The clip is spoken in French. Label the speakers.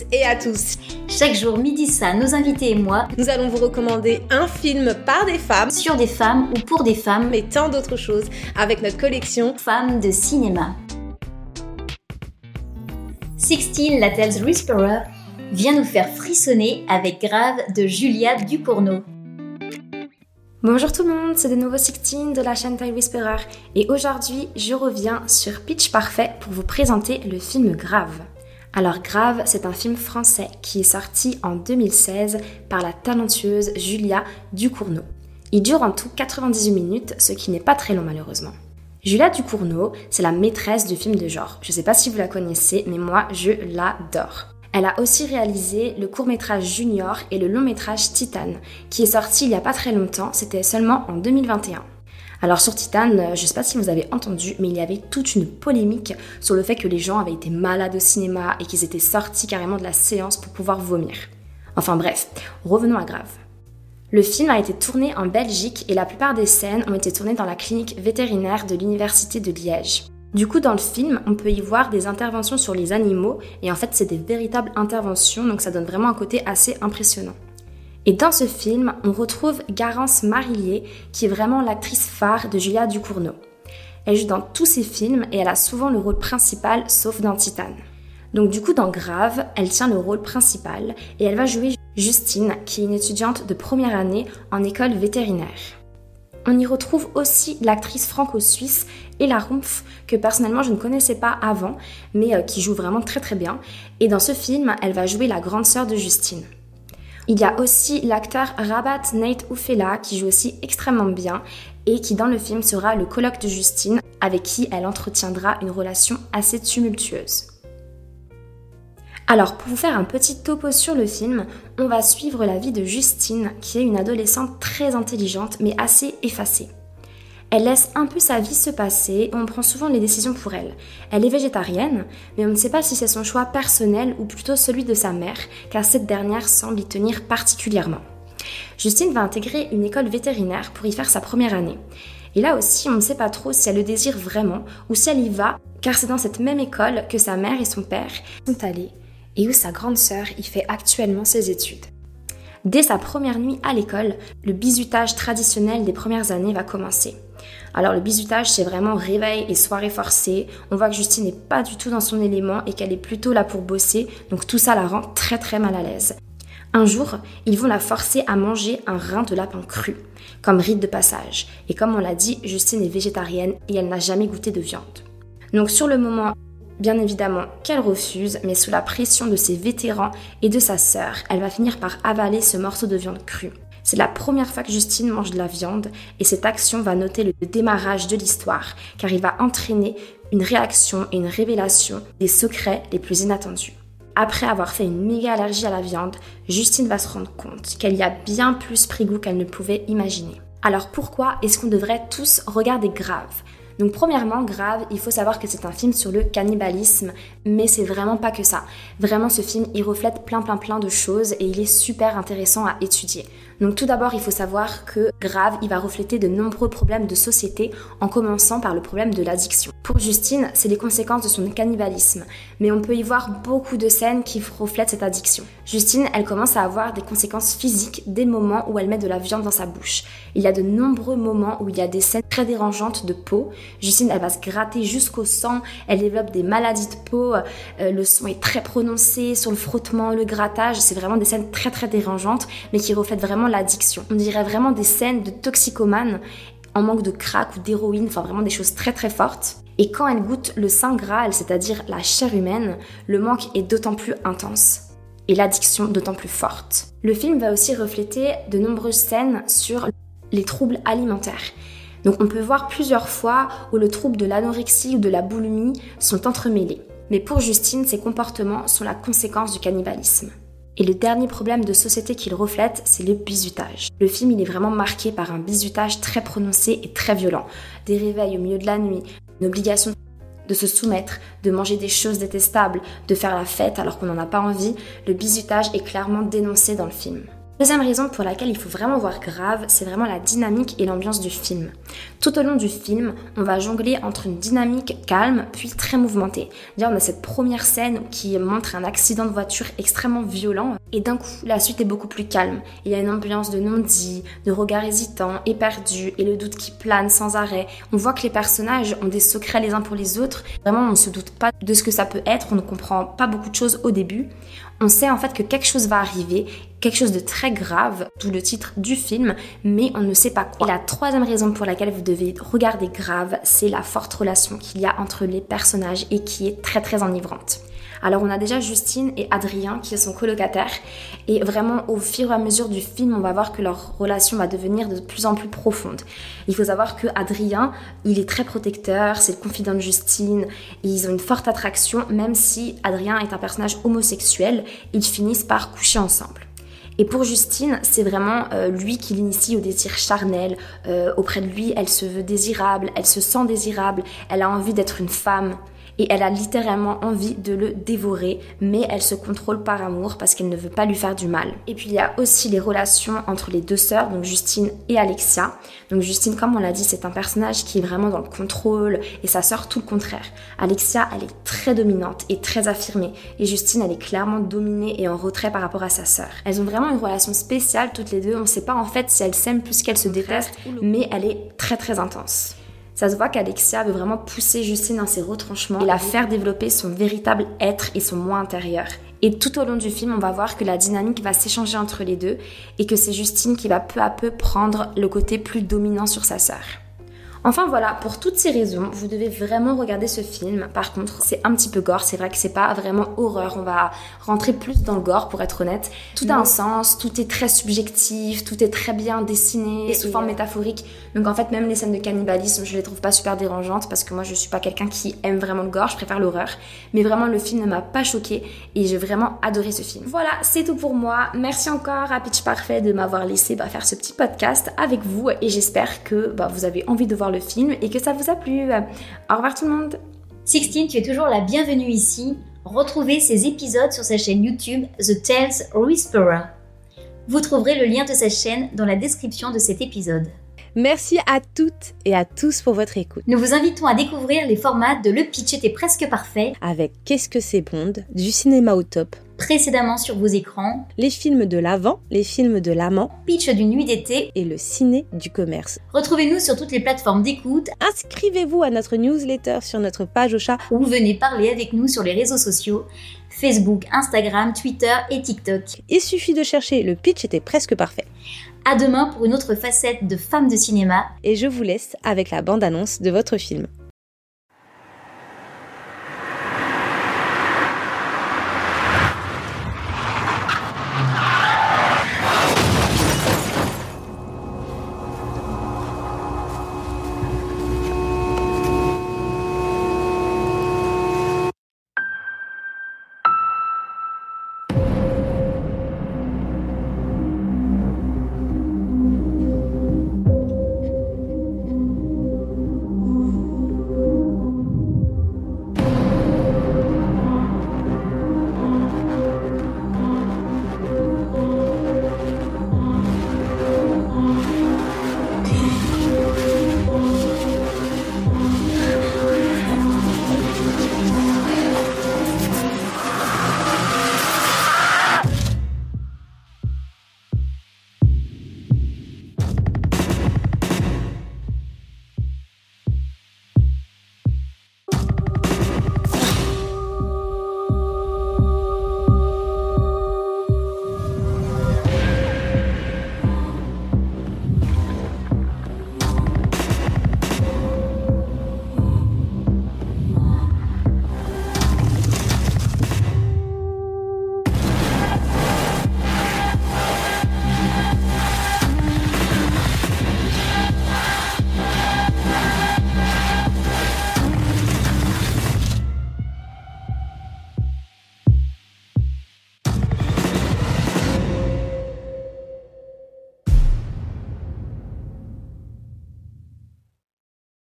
Speaker 1: toutes et à tous.
Speaker 2: Chaque jour, midi ça, nos invités et moi,
Speaker 1: nous allons vous recommander un film par des femmes,
Speaker 2: sur des femmes ou pour des femmes,
Speaker 1: et tant d'autres choses avec notre collection
Speaker 2: Femmes de cinéma. Sixteen Lattels Whisperer vient nous faire frissonner avec Grave de Julia Ducournau.
Speaker 3: Bonjour tout le monde, c'est de nouveau Sixteen de la chaîne Time Whisperer et aujourd'hui je reviens sur Pitch Parfait pour vous présenter le film Grave. Alors Grave, c'est un film français qui est sorti en 2016 par la talentueuse Julia Ducournau. Il dure en tout 98 minutes, ce qui n'est pas très long malheureusement. Julia Ducournau, c'est la maîtresse du film de genre. Je ne sais pas si vous la connaissez, mais moi je l'adore. Elle a aussi réalisé le court-métrage Junior et le long-métrage Titan, qui est sorti il n'y a pas très longtemps, c'était seulement en 2021. Alors sur Titan, euh, je sais pas si vous avez entendu, mais il y avait toute une polémique sur le fait que les gens avaient été malades au cinéma et qu'ils étaient sortis carrément de la séance pour pouvoir vomir. Enfin bref, revenons à grave. Le film a été tourné en Belgique et la plupart des scènes ont été tournées dans la clinique vétérinaire de l'Université de Liège. Du coup, dans le film, on peut y voir des interventions sur les animaux et en fait, c'est des véritables interventions, donc ça donne vraiment un côté assez impressionnant. Et dans ce film, on retrouve Garance Marillier, qui est vraiment l'actrice phare de Julia Ducournau. Elle joue dans tous ses films et elle a souvent le rôle principal, sauf dans Titane. Donc du coup, dans Grave, elle tient le rôle principal et elle va jouer Justine, qui est une étudiante de première année en école vétérinaire. On y retrouve aussi l'actrice franco-suisse Ella Rumpf, que personnellement je ne connaissais pas avant, mais euh, qui joue vraiment très très bien. Et dans ce film, elle va jouer la grande sœur de Justine. Il y a aussi l'acteur Rabat Nate Oufela qui joue aussi extrêmement bien et qui dans le film sera le colloque de Justine avec qui elle entretiendra une relation assez tumultueuse. Alors pour vous faire un petit topo sur le film, on va suivre la vie de Justine qui est une adolescente très intelligente mais assez effacée. Elle laisse un peu sa vie se passer et on prend souvent les décisions pour elle. Elle est végétarienne, mais on ne sait pas si c'est son choix personnel ou plutôt celui de sa mère, car cette dernière semble y tenir particulièrement. Justine va intégrer une école vétérinaire pour y faire sa première année. Et là aussi, on ne sait pas trop si elle le désire vraiment ou si elle y va, car c'est dans cette même école que sa mère et son père sont allés et où sa grande sœur y fait actuellement ses études. Dès sa première nuit à l'école, le bizutage traditionnel des premières années va commencer. Alors le bizutage, c'est vraiment réveil et soirée forcée. On voit que Justine n'est pas du tout dans son élément et qu'elle est plutôt là pour bosser, donc tout ça la rend très très mal à l'aise. Un jour, ils vont la forcer à manger un rein de lapin cru, comme rite de passage. Et comme on l'a dit, Justine est végétarienne et elle n'a jamais goûté de viande. Donc sur le moment, bien évidemment qu'elle refuse, mais sous la pression de ses vétérans et de sa sœur, elle va finir par avaler ce morceau de viande crue. C'est la première fois que Justine mange de la viande et cette action va noter le démarrage de l'histoire car il va entraîner une réaction et une révélation des secrets les plus inattendus. Après avoir fait une méga allergie à la viande, Justine va se rendre compte qu'elle y a bien plus pris goût qu'elle ne pouvait imaginer. Alors pourquoi est-ce qu'on devrait tous regarder Grave donc premièrement, grave, il faut savoir que c'est un film sur le cannibalisme, mais c'est vraiment pas que ça. Vraiment, ce film, il reflète plein plein plein de choses et il est super intéressant à étudier. Donc tout d'abord, il faut savoir que Grave, il va refléter de nombreux problèmes de société, en commençant par le problème de l'addiction. Pour Justine, c'est les conséquences de son cannibalisme, mais on peut y voir beaucoup de scènes qui reflètent cette addiction. Justine, elle commence à avoir des conséquences physiques dès le moment où elle met de la viande dans sa bouche. Il y a de nombreux moments où il y a des scènes très dérangeantes de peau. Justine, elle va se gratter jusqu'au sang, elle développe des maladies de peau, euh, le son est très prononcé sur le frottement, le grattage, c'est vraiment des scènes très très dérangeantes, mais qui reflètent vraiment l'addiction. On dirait vraiment des scènes de toxicomane en manque de crack ou d'héroïne, enfin vraiment des choses très très fortes. Et quand elle goûte le Saint Graal, c'est-à-dire la chair humaine, le manque est d'autant plus intense et l'addiction d'autant plus forte. Le film va aussi refléter de nombreuses scènes sur les troubles alimentaires. Donc on peut voir plusieurs fois où le trouble de l'anorexie ou de la boulimie sont entremêlés. Mais pour Justine, ces comportements sont la conséquence du cannibalisme. Et le dernier problème de société qu'il reflète, c'est le bizutage. Le film, il est vraiment marqué par un bizutage très prononcé et très violent. Des réveils au milieu de la nuit, une obligation de se soumettre, de manger des choses détestables, de faire la fête alors qu'on n'en a pas envie, le bizutage est clairement dénoncé dans le film. Deuxième raison pour laquelle il faut vraiment voir grave, c'est vraiment la dynamique et l'ambiance du film. Tout au long du film, on va jongler entre une dynamique calme puis très mouvementée. Là, on a cette première scène qui montre un accident de voiture extrêmement violent et d'un coup, la suite est beaucoup plus calme. Il y a une ambiance de non-dit, de regard hésitant, éperdu et le doute qui plane sans arrêt. On voit que les personnages ont des secrets les uns pour les autres. Vraiment, on ne se doute pas de ce que ça peut être, on ne comprend pas beaucoup de choses au début. On sait en fait que quelque chose va arriver, quelque chose de très grave, d'où le titre du film, mais on ne sait pas quoi. Et la troisième raison pour laquelle vous devez regarder Grave, c'est la forte relation qu'il y a entre les personnages et qui est très très enivrante. Alors on a déjà Justine et Adrien qui sont colocataires et vraiment au fur et à mesure du film on va voir que leur relation va devenir de plus en plus profonde. Il faut savoir que Adrien il est très protecteur, c'est le confident de Justine et ils ont une forte attraction même si Adrien est un personnage homosexuel, ils finissent par coucher ensemble. Et pour Justine, c'est vraiment euh, lui qui l'initie au désir charnel. Euh, auprès de lui, elle se veut désirable, elle se sent désirable, elle a envie d'être une femme et elle a littéralement envie de le dévorer, mais elle se contrôle par amour parce qu'elle ne veut pas lui faire du mal. Et puis il y a aussi les relations entre les deux sœurs, donc Justine et Alexia. Donc Justine, comme on l'a dit, c'est un personnage qui est vraiment dans le contrôle et sa sœur tout le contraire. Alexia, elle est très dominante et très affirmée et Justine, elle est clairement dominée et en retrait par rapport à sa sœur. Elles ont vraiment une relation spéciale toutes les deux. On ne sait pas en fait si elles s'aiment plus qu'elles se détestent, mais elle est très très intense. Ça se voit qu'Alexia veut vraiment pousser Justine dans ses retranchements et la faire développer son véritable être et son moi intérieur. Et tout au long du film, on va voir que la dynamique va s'échanger entre les deux et que c'est Justine qui va peu à peu prendre le côté plus dominant sur sa sœur. Enfin voilà, pour toutes ces raisons, vous devez vraiment regarder ce film. Par contre, c'est un petit peu gore, c'est vrai que c'est pas vraiment horreur, on va rentrer plus dans le gore pour être honnête. Tout a un sens, tout est très subjectif, tout est très bien dessiné, sous forme métaphorique. Donc en fait, même les scènes de cannibalisme, je les trouve pas super dérangeantes parce que moi je suis pas quelqu'un qui aime vraiment le gore, je préfère l'horreur. Mais vraiment, le film ne m'a pas choqué et j'ai vraiment adoré ce film. Voilà, c'est tout pour moi. Merci encore à Pitch Parfait de m'avoir laissé bah, faire ce petit podcast avec vous et j'espère que bah, vous avez envie de voir le film et que ça vous a plu. Au revoir tout le monde.
Speaker 2: Sixtine, tu es toujours la bienvenue ici. Retrouvez ces épisodes sur sa chaîne YouTube The Tales Whisperer. Vous trouverez le lien de sa chaîne dans la description de cet épisode.
Speaker 1: Merci à toutes et à tous pour votre écoute.
Speaker 2: Nous vous invitons à découvrir les formats de Le Pitch était presque parfait
Speaker 1: avec Qu'est-ce que c'est Bond, du cinéma au top,
Speaker 2: précédemment sur vos écrans,
Speaker 1: les films de l'avant, les films de l'amant,
Speaker 2: Pitch d'une nuit d'été
Speaker 1: et le ciné du commerce.
Speaker 2: Retrouvez-nous sur toutes les plateformes d'écoute.
Speaker 1: Inscrivez-vous à notre newsletter sur notre page au chat
Speaker 2: ou venez parler avec nous sur les réseaux sociaux. Facebook, Instagram, Twitter et TikTok.
Speaker 1: Il suffit de chercher le pitch était presque parfait.
Speaker 2: À demain pour une autre facette de Femmes de cinéma.
Speaker 1: Et je vous laisse avec la bande-annonce de votre film.